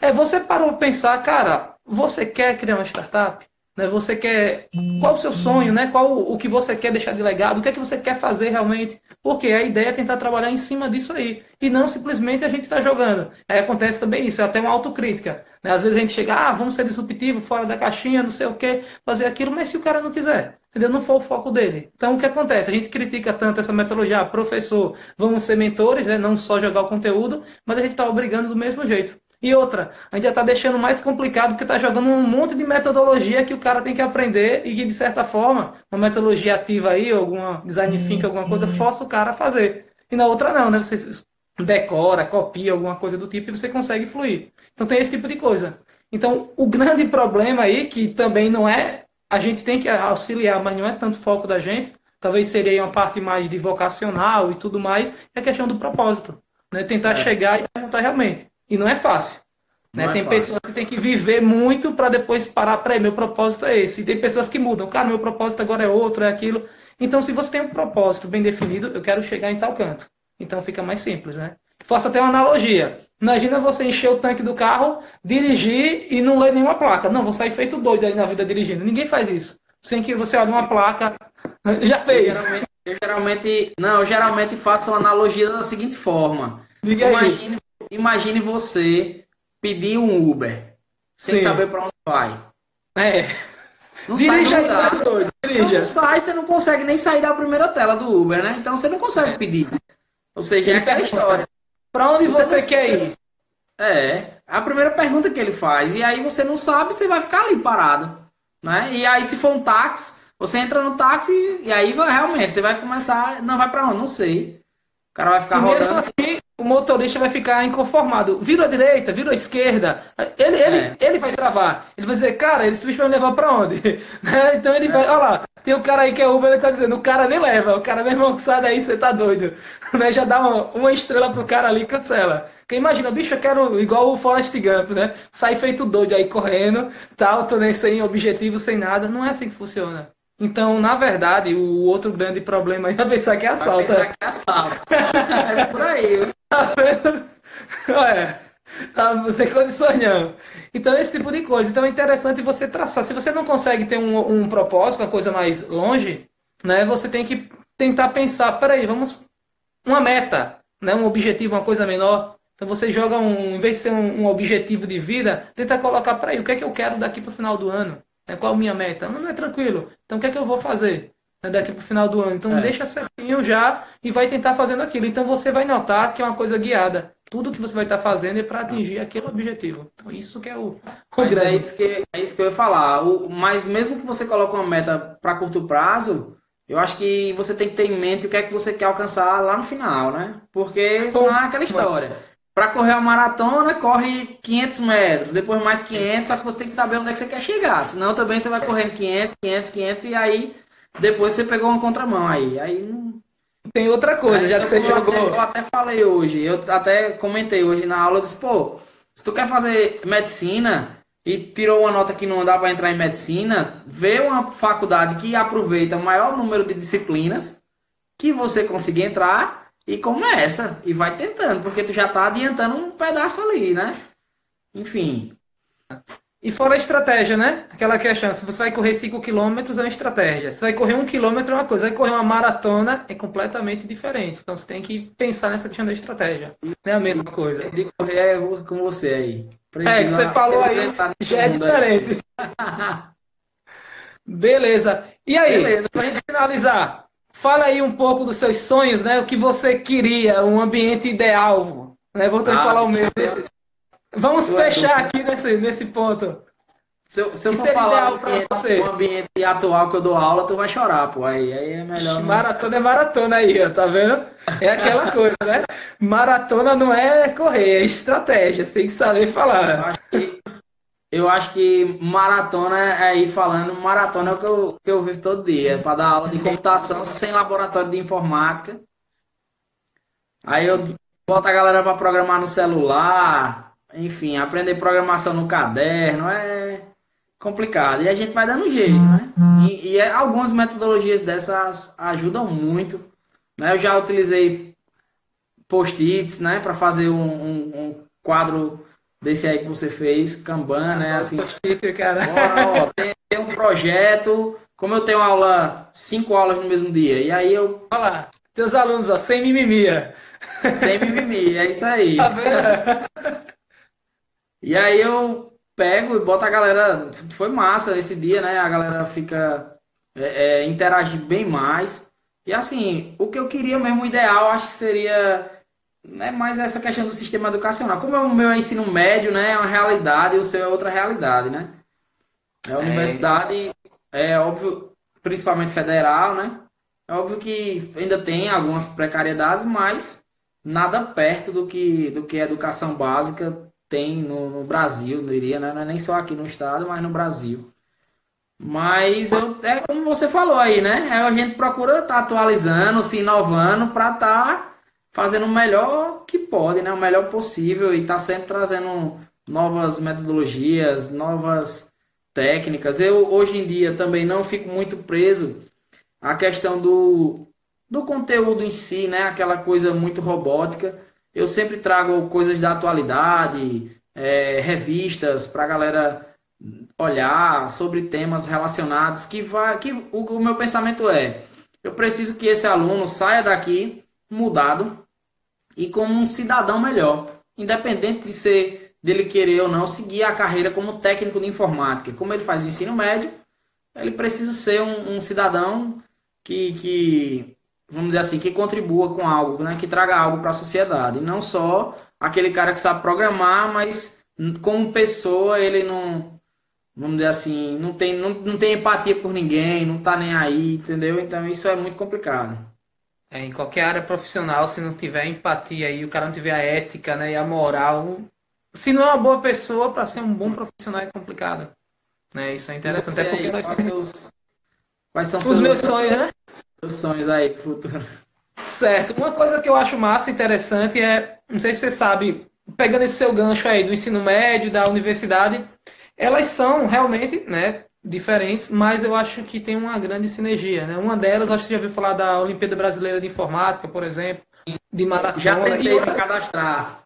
É, você parou pensar, cara, você quer criar uma startup? Né? Você quer. Qual o seu sonho, né? Qual o que você quer deixar de legado? O que é que você quer fazer realmente? Porque a ideia é tentar trabalhar em cima disso aí. E não simplesmente a gente está jogando. Aí acontece também isso, é até uma autocrítica. Né? Às vezes a gente chega, ah, vamos ser disruptivo, fora da caixinha, não sei o que, fazer aquilo, mas se o cara não quiser, entendeu? Não for o foco dele. Então o que acontece? A gente critica tanto essa metodologia, ah, professor, vamos ser mentores, né? não só jogar o conteúdo, mas a gente está obrigando do mesmo jeito. E outra, a gente já está deixando mais complicado porque está jogando um monte de metodologia que o cara tem que aprender e que, de certa forma, uma metodologia ativa aí, alguma design thinking, alguma coisa, força o cara a fazer. E na outra não, né? Você decora, copia, alguma coisa do tipo e você consegue fluir. Então tem esse tipo de coisa. Então, o grande problema aí, que também não é. A gente tem que auxiliar, mas não é tanto foco da gente. Talvez seria uma parte mais de vocacional e tudo mais, é a questão do propósito. Né? Tentar é. chegar e perguntar realmente e não é fácil. Né? É tem fácil. pessoas que têm que viver muito para depois parar, para meu propósito é esse. E tem pessoas que mudam, cara, meu propósito agora é outro, é aquilo. Então, se você tem um propósito bem definido, eu quero chegar em tal canto. Então fica mais simples, né? Faço até uma analogia. Imagina você encher o tanque do carro, dirigir e não ler nenhuma placa. Não, vou sair feito doido aí na vida dirigindo. Ninguém faz isso. Sem que você olhe uma placa. Já fez.
Eu geralmente, eu geralmente, não, eu geralmente faço uma analogia da seguinte forma. Diga Imagine, imagine você pedir um Uber sem Sim. saber para onde vai.
É. Não dirija sai
aí, tá doido. Dirija. Não sai, você não consegue nem sair da primeira tela do Uber, né? Então você não consegue pedir. Ou seja, é aquela história.
Para onde você, você quer ir?
É, a primeira pergunta que ele faz. E aí você não sabe, você vai ficar ali parado. Né? E aí, se for um táxi, você entra no táxi e aí realmente você vai começar. Não vai para onde? Não sei. O cara vai ficar e rodando.
Assim, o motorista vai ficar inconformado. Vira à direita, vira à esquerda. Ele, ele, é. ele vai travar. Ele vai dizer, cara, esse bicho vai me levar pra onde? Né? então ele vai, olha lá, tem o cara aí que é Uber, ele tá dizendo, o cara nem leva. O cara, meu irmão, que sai daí, você tá doido. Né? Já dá uma, uma estrela pro cara ali e cancela. Porque imagina, bicho, eu quero igual o Forrest Gump, né? Sai feito doido aí correndo, tal, tô nem sem objetivo, sem nada. Não é assim que funciona. Então, na verdade, o outro grande problema é pensar que é assalto. Vai
pensar que é assalto. é por aí.
Tá vendo? Ué, tá, não tem condições não. Então, esse tipo de coisa. Então, é interessante você traçar. Se você não consegue ter um, um propósito, uma coisa mais longe, né? Você tem que tentar pensar, peraí, vamos... Uma meta, né? Um objetivo, uma coisa menor. Então, você joga um... Em vez de ser um, um objetivo de vida, tenta colocar, peraí, o que é que eu quero daqui para o final do ano? É, qual a minha meta? Não, não é tranquilo. Então o que é que eu vou fazer? É daqui para o final do ano. Então é. deixa certinho já e vai tentar fazendo aquilo. Então você vai notar que é uma coisa guiada. Tudo que você vai estar fazendo é para atingir aquele objetivo. Então isso que é o,
o mas é isso que é isso que eu ia falar. O, mas mesmo que você coloque uma meta para curto prazo, eu acho que você tem que ter em mente o que é que você quer alcançar lá no final, né? Porque senão é aquela história. Para correr a maratona, corre 500 metros, depois mais 500, só que você tem que saber onde é que você quer chegar. Senão também você vai correndo 500, 500, 500 e aí depois você pegou uma contramão aí. Aí não...
Tem outra coisa, já que você jogou.
Até, eu até falei hoje, eu até comentei hoje na aula, eu disse, pô, se tu quer fazer medicina e tirou uma nota que não dá para entrar em medicina, vê uma faculdade que aproveita o maior número de disciplinas que você conseguir entrar e começa e vai tentando, porque tu já tá adiantando um pedaço ali, né? Enfim.
E fora a estratégia, né? Aquela questão, se você vai correr 5 km é uma estratégia. Se vai correr 1 um km é uma coisa, vai correr uma maratona é completamente diferente. Então você tem que pensar nessa questão da estratégia. Não é a mesma coisa.
De correr é com você aí.
Precisa, é, que você falou aí, já é diferente. Beleza. E aí, Beleza. pra gente finalizar, Fala aí um pouco dos seus sonhos, né? O que você queria, um ambiente ideal. Né? Voltando ah, a falar o meu. Desse... Vamos fechar aqui nesse, nesse ponto.
Se eu, se eu for falar o ambiente, o ambiente atual que eu dou aula, tu vai chorar, pô. Aí, aí é melhor.
Maratona é maratona aí, ó, tá vendo? É aquela coisa, né? Maratona não é correr, é estratégia. Você tem que saber falar.
Eu acho que eu acho que maratona é aí falando, maratona é o que eu, que eu vivo todo dia, para dar aula de computação sem laboratório de informática. Aí eu boto a galera para programar no celular, enfim, aprender programação no caderno, é complicado. E a gente vai dando jeito, né? E, e é, algumas metodologias dessas ajudam muito. Né? Eu já utilizei post-its, né, para fazer um, um, um quadro desse aí que você fez, Kanban, né? Assim, cara. Ó, tem, tem, um projeto, como eu tenho aula, cinco aulas no mesmo dia, e aí eu.
Olha lá, teus alunos, ó, sem mimimi.
Sem mimimi, é isso aí. Tá vendo? e aí eu pego e boto a galera. Foi massa esse dia, né? A galera fica. É, é, interage bem mais. E assim, o que eu queria mesmo, o ideal, acho que seria é mais essa questão do sistema educacional. Como é o meu ensino médio, né, é uma realidade o seu é outra realidade, né? É a universidade, é, é óbvio, principalmente federal, né? É óbvio que ainda tem algumas precariedades, mas nada perto do que, do que a educação básica tem no, no Brasil, não diria, né? Não é nem só aqui no estado, mas no Brasil. Mas eu, é como você falou aí, né? É, a gente procura estar tá atualizando, se inovando para estar tá fazendo o melhor que pode, né? O melhor possível e está sempre trazendo novas metodologias, novas técnicas. Eu hoje em dia também não fico muito preso à questão do, do conteúdo em si, né? Aquela coisa muito robótica. Eu sempre trago coisas da atualidade, é, revistas para a galera olhar sobre temas relacionados que vai que o, o meu pensamento é eu preciso que esse aluno saia daqui mudado e como um cidadão melhor, independente de ser dele querer ou não seguir a carreira como técnico de informática. Como ele faz o ensino médio, ele precisa ser um, um cidadão que, que, vamos dizer assim, que contribua com algo, né? que traga algo para a sociedade. E não só aquele cara que sabe programar, mas como pessoa ele não, vamos dizer assim, não tem, não, não tem empatia por ninguém, não tá nem aí, entendeu? Então isso é muito complicado.
É, em qualquer área profissional, se não tiver empatia e o cara não tiver a ética né, e a moral, se não é uma boa pessoa, para ser um bom profissional é complicado. Né? Isso é interessante. É porque nós
quais, seus... quais são
os seus... meus sonhos, né?
Seus sonhos aí pro futuro.
Certo. Uma coisa que eu acho massa interessante é, não sei se você sabe, pegando esse seu gancho aí do ensino médio, da universidade, elas são realmente, né, diferentes, mas eu acho que tem uma grande sinergia, né? Uma delas, acho que você já ouviu falar da Olimpíada Brasileira de Informática, por exemplo, de maratona.
Já tentei me cadastrar.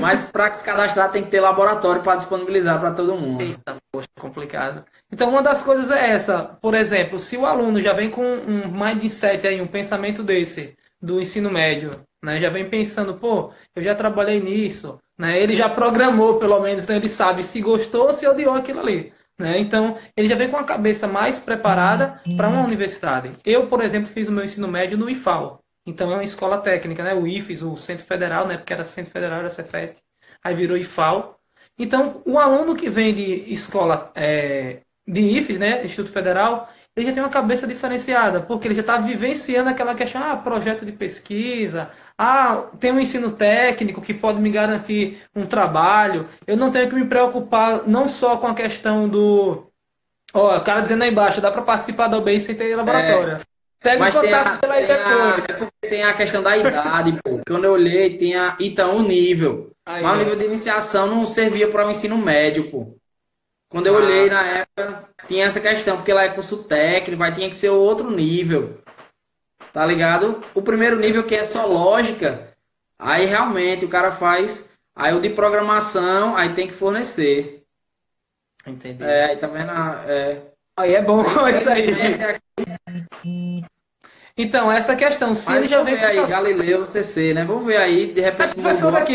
Mas para se cadastrar tem que ter laboratório para disponibilizar para todo mundo.
Eita, poxa, complicado. Então, uma das coisas é essa. Por exemplo, se o aluno já vem com um mindset aí, um pensamento desse, do ensino médio, né? Já vem pensando, pô, eu já trabalhei nisso, né? Ele já programou, pelo menos, então ele sabe se gostou ou se odiou aquilo ali. Né? Então, ele já vem com a cabeça mais preparada para uma universidade. Eu, por exemplo, fiz o meu ensino médio no IFAL. Então, é uma escola técnica, né? o IFES, o Centro Federal, né? porque era Centro Federal, era Cefet, aí virou IFAL. Então, o aluno que vem de escola é, de IFES, né? Instituto Federal, ele já tem uma cabeça diferenciada, porque ele já está vivenciando aquela questão, ah, projeto de pesquisa, ah, tem um ensino técnico que pode me garantir um trabalho, eu não tenho que me preocupar não só com a questão do. Ó, o cara dizendo aí embaixo, dá para participar da UBI sem ter laboratório. É.
Pega Mas o contato tem a, tem a, é tem a questão da idade, pô. Quando eu olhei, tinha. Então, o nível. Aí, Mas o nível de iniciação não servia para o ensino médio, pô. Quando eu ah. olhei na época, tinha essa questão, porque lá é curso técnico, vai tinha que ser outro nível. Tá ligado? O primeiro nível que é só lógica, aí realmente o cara faz. Aí o de programação, aí tem que fornecer.
Entendi.
É, aí tá vendo? É.
Aí é bom isso aí. Então, essa questão, se Mas ele já vem.
aí, Galileu, CC, né? Vamos ver aí, de repente. É
professor aqui.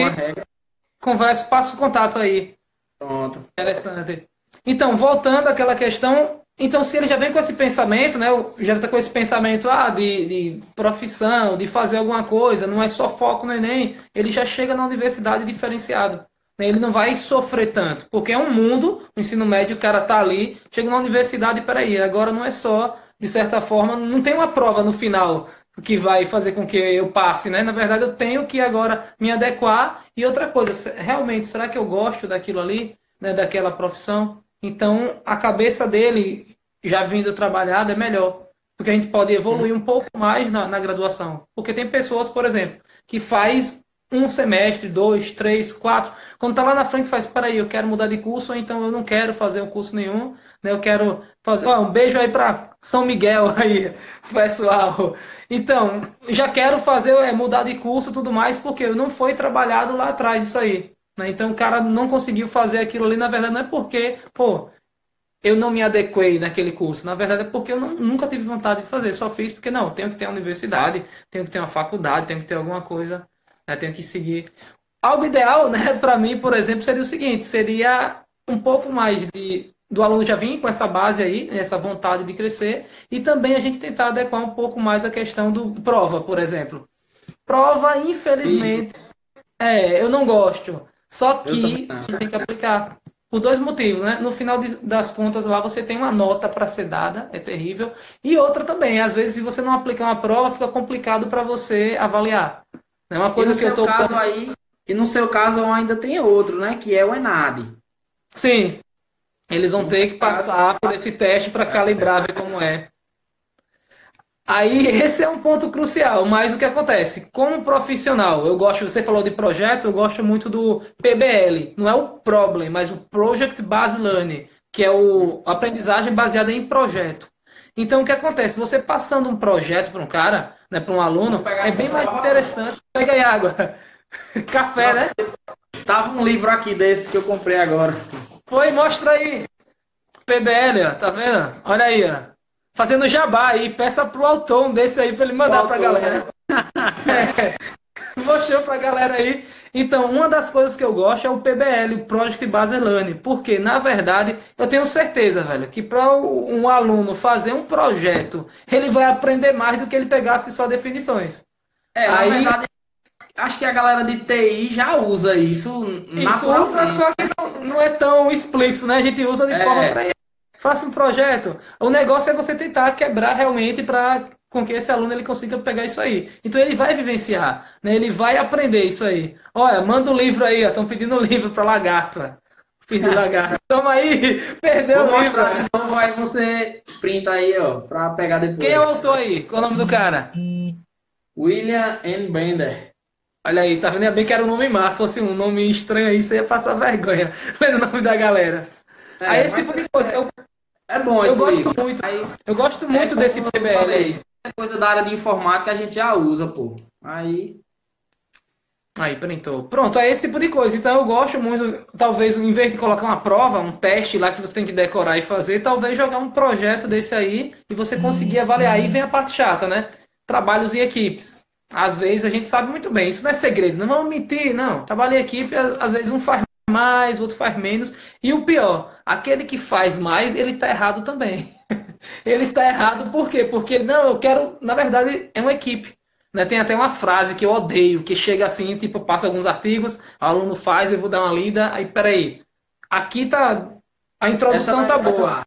Conversa, passa o contato aí.
Pronto.
Interessante. Então, voltando àquela questão, então se ele já vem com esse pensamento, né, já está com esse pensamento ah, de, de profissão, de fazer alguma coisa, não é só foco no Enem, ele já chega na universidade diferenciado. Né, ele não vai sofrer tanto, porque é um mundo, o ensino médio, o cara tá ali, chega na universidade, peraí, agora não é só, de certa forma, não tem uma prova no final que vai fazer com que eu passe, né? Na verdade, eu tenho que agora me adequar. E outra coisa, realmente, será que eu gosto daquilo ali, né, daquela profissão? Então, a cabeça dele, já vindo trabalhada, é melhor. Porque a gente pode evoluir um pouco mais na, na graduação. Porque tem pessoas, por exemplo, que faz um semestre, dois, três, quatro. Quando tá lá na frente, faz, peraí, eu quero mudar de curso, ou então eu não quero fazer um curso nenhum, né? Eu quero fazer. Ó, um beijo aí para São Miguel aí, pessoal. Então, já quero fazer, é, mudar de curso e tudo mais, porque não foi trabalhado lá atrás isso aí. Né? Então o cara não conseguiu fazer aquilo ali, na verdade, não é porque, pô, eu não me adequei naquele curso. Na verdade, é porque eu não, nunca tive vontade de fazer. Só fiz porque, não, tenho que ter uma universidade, tenho que ter uma faculdade, tenho que ter alguma coisa, né? tenho que seguir. Algo ideal, né, para mim, por exemplo, seria o seguinte: seria um pouco mais de do aluno já vir com essa base aí, essa vontade de crescer, e também a gente tentar adequar um pouco mais a questão do prova, por exemplo. Prova, infelizmente, é, eu não gosto. Só que tem que aplicar. Por dois motivos, né? No final de, das contas, lá você tem uma nota para ser dada, é terrível. E outra também, às vezes, se você não aplicar uma prova, fica complicado para você avaliar. É uma coisa que eu tô.
Caso aí, e no seu caso ainda tem outro, né? Que é o ENAD.
Sim. Eles vão no ter que passar por esse teste para calibrar, ver como é. Aí esse é um ponto crucial, mas o que acontece? Como profissional, eu gosto, você falou de projeto, eu gosto muito do PBL, não é o Problem, mas o Project Based Learning, que é o aprendizagem baseada em projeto. Então o que acontece? Você passando um projeto para um cara, né, para um aluno, é bem mais interessante. Pega aí água. Café, né?
Tava um livro aqui desse que eu comprei agora.
Foi, mostra aí. PBL, ó, tá vendo? Olha aí, ó fazendo jabá aí, peça pro um desse aí pra ele mandar pra galera. é. mostrou pra galera aí. Então, uma das coisas que eu gosto é o PBL, o Project Based Learning, porque, na verdade, eu tenho certeza, velho, que para um aluno fazer um projeto, ele vai aprender mais do que ele pegasse só definições.
É, aí, na verdade, acho que a galera de TI já usa isso
Isso usa, só que não, não, é tão explícito, né? A gente usa de é. forma pra Faça um projeto. O negócio é você tentar quebrar realmente para com que esse aluno ele consiga pegar isso aí. Então ele vai vivenciar, né? ele vai aprender isso aí. Olha, manda o um livro aí, estão pedindo um livro para lagarto. Pedindo lagarto. Toma aí, perdeu Vou o livro. Mostrar,
então aí você printa aí, ó, para pegar depois.
Quem é o autor aí? Qual é o nome do cara?
William N. Bender.
Olha aí, tá vendo? É bem que era um nome massa. Se fosse um nome estranho aí, você ia passar vergonha lendo o nome da galera. É, aí esse tipo de coisa. Eu,
é bom
eu gosto livro. muito. Eu gosto muito é desse PBL aí.
É coisa da área de informática a gente já usa, pô. Aí.
Aí, printou. Pronto, é esse tipo de coisa. Então eu gosto muito, talvez, em vez de colocar uma prova, um teste lá que você tem que decorar e fazer, talvez jogar um projeto desse aí e você conseguir avaliar. Aí vem a parte chata, né? Trabalhos em equipes. Às vezes a gente sabe muito bem, isso não é segredo, não vamos mentir, não. Trabalho em equipe, às vezes um faz mais, o outro faz menos. E o pior, aquele que faz mais, ele está errado também. ele está errado por quê? Porque, não, eu quero, na verdade, é uma equipe. Né? Tem até uma frase que eu odeio, que chega assim, tipo, eu passo alguns artigos, aluno faz, eu vou dar uma lida, aí peraí. Aqui tá. A introdução tá boa.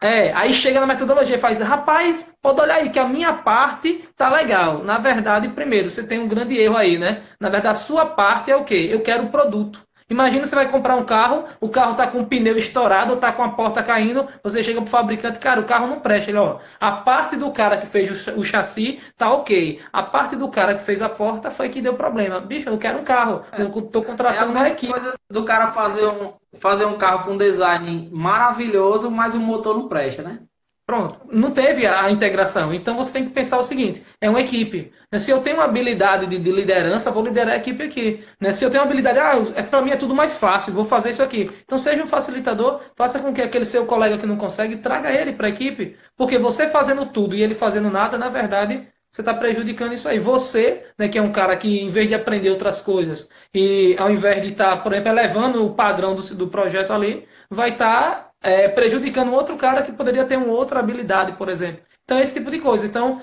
É, aí chega na metodologia e faz, rapaz, pode olhar aí que a minha parte tá legal. Na verdade, primeiro, você tem um grande erro aí, né? Na verdade, a sua parte é o quê? Eu quero o produto. Imagina você vai comprar um carro, o carro está com o pneu estourado, está com a porta caindo, você chega pro fabricante, cara, o carro não presta. Ele, ó, a parte do cara que fez o chassi tá ok. A parte do cara que fez a porta foi que deu problema. Bicho, eu quero um carro. É. Eu tô contratando é
uma equipe. coisa do cara fazer um, fazer um carro com design maravilhoso, mas o motor não presta, né?
Pronto, não teve a integração. Então você tem que pensar o seguinte: é uma equipe. Né? Se eu tenho uma habilidade de, de liderança, vou liderar a equipe aqui. Né? Se eu tenho uma habilidade, ah, é, para mim é tudo mais fácil, vou fazer isso aqui. Então seja um facilitador, faça com que aquele seu colega que não consegue traga ele para a equipe. Porque você fazendo tudo e ele fazendo nada, na verdade, você está prejudicando isso aí. Você, né, que é um cara que, em vez de aprender outras coisas, e ao invés de estar, tá, por exemplo, elevando o padrão do, do projeto ali, vai estar tá é, prejudicando outro cara que poderia ter uma outra habilidade, por exemplo. Então, esse tipo de coisa. Então,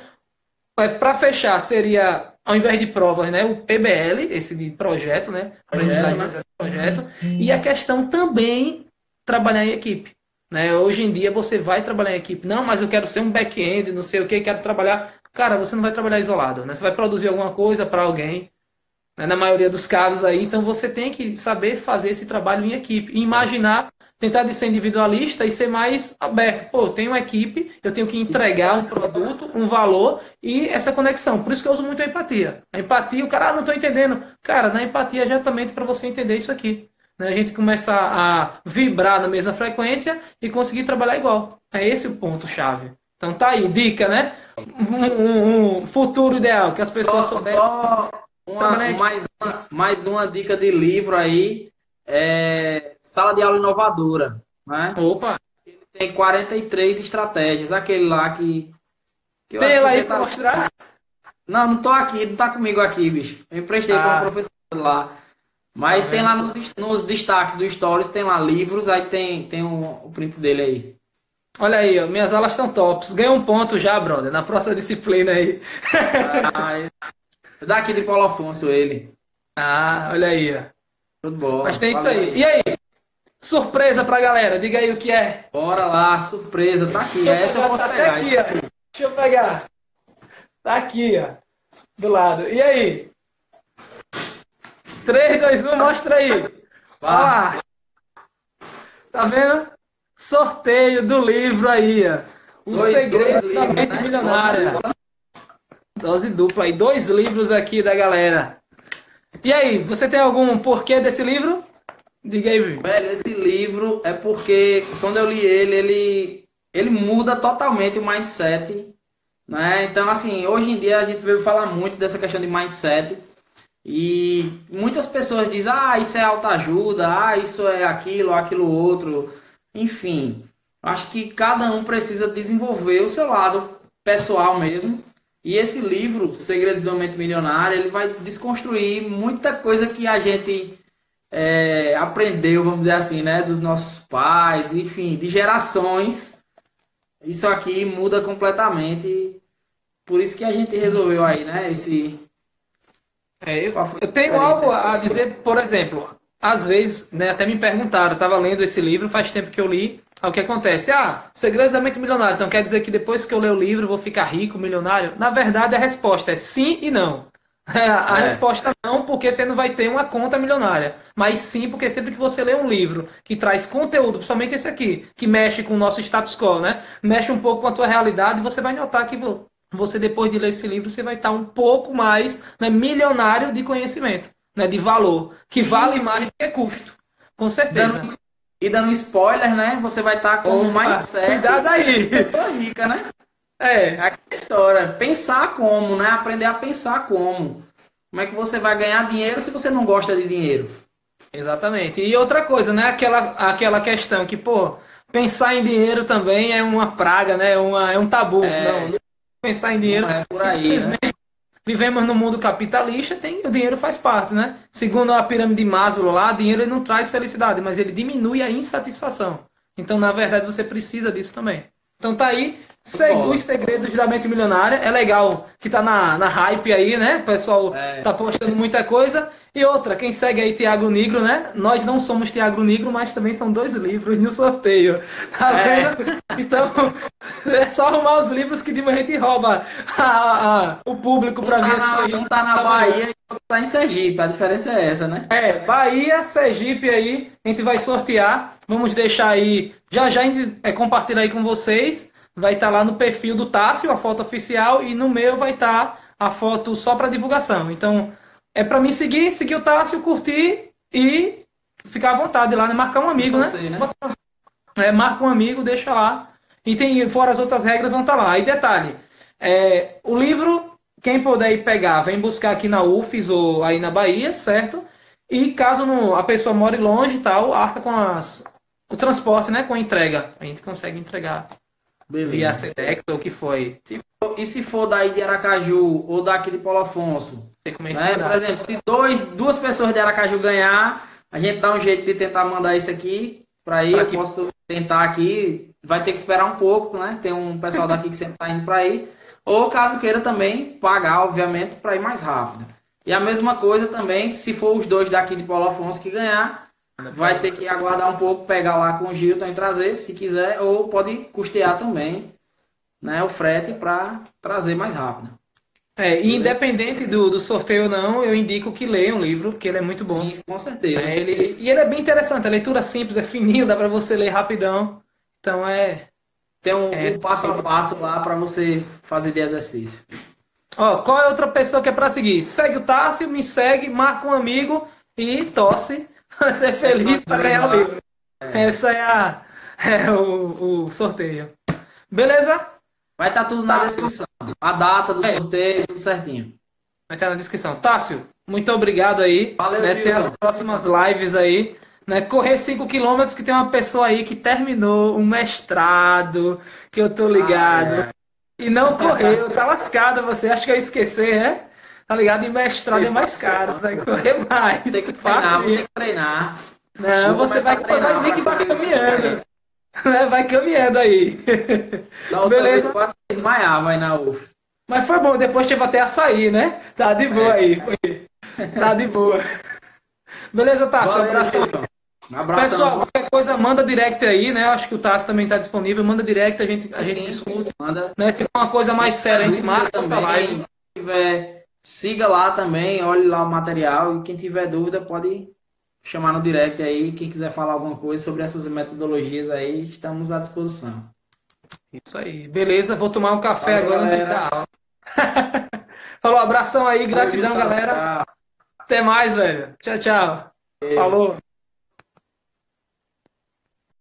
é, para fechar, seria, ao invés de provas, né, o PBL, esse de projeto, né? Aprendizagem é, de projeto. E a questão também trabalhar em equipe. Né? Hoje em dia você vai trabalhar em equipe. Não, mas eu quero ser um back-end, não sei o que, quero trabalhar. Cara, você não vai trabalhar isolado. Né? Você vai produzir alguma coisa para alguém. Né? Na maioria dos casos aí. Então você tem que saber fazer esse trabalho em equipe. E imaginar tentar de ser individualista e ser mais aberto. Pô, tenho uma equipe, eu tenho que entregar um produto, um valor e essa conexão. Por isso que eu uso muito a empatia. A empatia, o cara, ah, não estou entendendo. Cara, na empatia é exatamente para você entender isso aqui. Né? A gente começa a vibrar na mesma frequência e conseguir trabalhar igual. É esse o ponto-chave. Então tá aí, dica, né? Um, um, um futuro ideal, que as pessoas
só, souberem. Só uma, mais, uma, mais uma dica de livro aí é, sala de aula inovadora. Né?
Opa!
Ele tem 43 estratégias. Aquele lá que.
que tem lá aí tá... mostrar?
Não, não tô aqui, não tá comigo aqui, bicho. Eu emprestei ah. para um professor lá. Mas tá tem lá nos, nos destaques do Stories, tem lá livros, aí tem, tem o, o print dele aí.
Olha aí, ó, minhas aulas estão tops. Ganhei um ponto já, brother, na próxima disciplina aí.
ah, é daqui de Paulo Afonso ele.
Ah, olha aí, ó.
Tudo bom.
Mas tem isso aí. E aí? Surpresa pra galera, diga aí o que é.
Bora lá, surpresa, tá aqui. Essa eu posso tá pegar.
Aqui, ó. Deixa eu pegar. Tá aqui, ó. Do lado. E aí? 3, 2, 1, mostra aí. Vá. Tá vendo? Sorteio do livro aí, ó. O dois, Segredo dois da Mente né? Milionária. Dose dupla aí. Dois livros aqui da galera. E aí, você tem algum porquê desse livro? Diga aí,
Velho, esse livro é porque quando eu li ele, ele, ele muda totalmente o mindset. Né? Então, assim, hoje em dia a gente veio falar muito dessa questão de mindset. E muitas pessoas dizem, ah, isso é autoajuda, ah, isso é aquilo, aquilo outro. Enfim, acho que cada um precisa desenvolver o seu lado pessoal mesmo E esse livro, Segredos do Mente Milionário, ele vai desconstruir muita coisa que a gente é, aprendeu, vamos dizer assim, né? Dos nossos pais, enfim, de gerações. Isso aqui muda completamente. Por isso que a gente resolveu aí, né? Esse.
É, eu, eu tenho algo a dizer, por exemplo, às vezes, né, até me perguntaram, eu estava lendo esse livro, faz tempo que eu li, o que acontece? Ah, Segredos da Mente Milionária, então quer dizer que depois que eu ler o livro eu vou ficar rico, milionário? Na verdade, a resposta é sim e não. A é. resposta não, porque você não vai ter uma conta milionária. Mas sim, porque sempre que você lê um livro que traz conteúdo, principalmente esse aqui, que mexe com o nosso status quo, né? Mexe um pouco com a tua realidade, você vai notar que você, depois de ler esse livro, você vai estar um pouco mais né, milionário de conhecimento né, de valor, que vale mais do que custo. Com certeza.
Dando, e dando spoiler, né? Você vai estar tá com um mindset.
Cuidado aí.
Pessoa rica, né? É, aquela história. Pensar como, né? Aprender a pensar como. Como é que você vai ganhar dinheiro se você não gosta de dinheiro?
Exatamente. E outra coisa, né? Aquela, aquela questão que, pô, pensar em dinheiro também é uma praga, né? É, uma, é um tabu. É, não, pensar em dinheiro.
é por aí. Né?
Vivemos no mundo capitalista, tem, o dinheiro faz parte, né? Segundo a pirâmide de Maslow lá, dinheiro não traz felicidade, mas ele diminui a insatisfação. Então, na verdade, você precisa disso também. Então tá aí, os segredos da mente milionária. É legal que tá na, na hype aí, né? O pessoal é. tá postando muita coisa. E outra, quem segue aí Tiago Negro, né? Nós não somos Tiago Negro, mas também são dois livros no sorteio. Tá é. vendo? Então, é só arrumar os livros que de a gente rouba a, a, o público para ver
se Um tá na tá Bahia e outro tá em Sergipe. A diferença é essa, né?
É, Bahia, Sergipe aí, a gente vai sortear. Vamos deixar aí, já já é, compartilhar aí com vocês. Vai estar tá lá no perfil do Tássio, a foto oficial, e no meu vai estar tá a foto só para divulgação. Então, é para mim seguir, seguir o Tássio, curtir e ficar à vontade lá, né? Marcar um amigo, né? Você, né? É, marca um amigo, deixa lá. E tem, fora as outras regras, vão estar tá lá. E detalhe, é, o livro, quem puder ir pegar, vem buscar aqui na UFES ou aí na Bahia, certo? E caso não, a pessoa more longe e tal, arca com as, o transporte, né? Com a entrega. A gente consegue entregar Via Sedex ou o que foi.
Se for, e se for daí de Aracaju ou daqui de Paulo Afonso? Né? Por exemplo, se dois, duas pessoas de Aracaju ganhar, a gente dá um jeito de tentar mandar isso aqui para aí. eu posso tentar aqui. Vai ter que esperar um pouco, né? Tem um pessoal daqui que sempre tá indo para aí. Ou caso queira também pagar, obviamente, para ir mais rápido. E a mesma coisa também, se for os dois daqui de Paulo Afonso que ganhar, vai ter que aguardar um pouco, pegar lá com o Gilton e trazer, se quiser, ou pode custear também né, o frete para trazer mais rápido.
É, e independente do, do sorteio ou não, eu indico que leia um livro, porque ele é muito bom.
Sim, com certeza.
É, ele, e ele é bem interessante, a leitura simples, é fininho, dá para você ler rapidão. Então é.
Tem um, é, um passo a passo lá para você fazer de exercício.
Ó, qual é outra pessoa que é para seguir? Segue o Tássio, me segue, marca um amigo e torce ser feliz para ganhar o livro. É. Essa é, a, é o, o sorteio. Beleza?
Vai estar tá tudo na descrição. A data do é. sorteio, tudo certinho.
Vai estar na descrição. Tássio, muito obrigado aí.
Valeu, né?
Tem as próximas lives aí. Né? Correr 5 km que tem uma pessoa aí que terminou um mestrado, que eu tô ligado. Ah, é. E não correu, tá lascado você. Acha que eu esquecer, é? Tá ligado? E mestrado é mais caro, vai correr mais.
Tem que treinar, tem que treinar.
Não, você vai, vai ver que vai caminhando. Vai caminhando aí.
Da Beleza. Vez quase desmaiava aí na UFS.
Mas foi bom, depois tive até açaí, né? Tá de boa é. aí. Foi. Tá de boa. Beleza, Tássio? Um abraço. Um abraço. Pessoal, qualquer coisa, manda direct aí, né? Acho que o Tássio também tá disponível. Manda direct, a gente, a Sim, gente discute. Manda. Né? Se for uma coisa mais séria, a gente marca
também. Quem tiver, siga lá também, olhe lá o material. E quem tiver dúvida, pode chamar no direct aí. Quem quiser falar alguma coisa sobre essas metodologias aí, estamos à disposição.
Isso aí. Beleza, vou tomar um café Valeu, agora galera. Falou, abração aí, gratidão, galera. Tchau. Até mais, velho. Tchau, tchau. Falou.